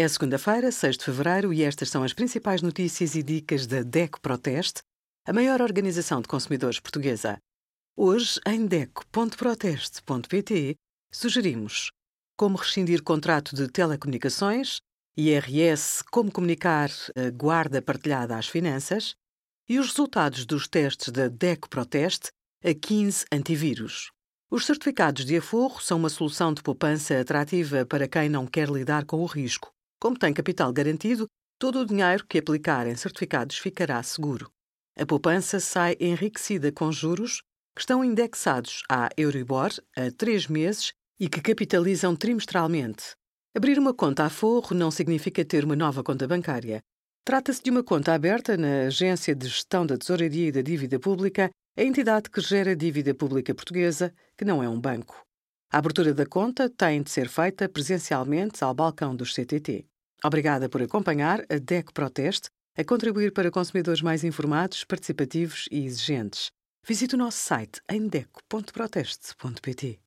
É segunda-feira, 6 de fevereiro, e estas são as principais notícias e dicas da DECO Proteste, a maior organização de consumidores portuguesa. Hoje, em DECO.proteste.pt, sugerimos como rescindir contrato de telecomunicações, IRS, como comunicar a guarda partilhada às finanças e os resultados dos testes da DECO Proteste a 15 antivírus. Os certificados de aforro são uma solução de poupança atrativa para quem não quer lidar com o risco como tem capital garantido, todo o dinheiro que aplicar em certificados ficará seguro. A poupança sai enriquecida com juros que estão indexados à Euribor a três meses e que capitalizam trimestralmente. Abrir uma conta a forro não significa ter uma nova conta bancária. Trata-se de uma conta aberta na Agência de Gestão da Tesouraria e da Dívida Pública, a entidade que gera a dívida pública portuguesa, que não é um banco. A abertura da conta tem de ser feita presencialmente ao balcão dos CTT. Obrigada por acompanhar a DEC Proteste a contribuir para consumidores mais informados, participativos e exigentes. Visite o nosso site em deco.proteste.pt.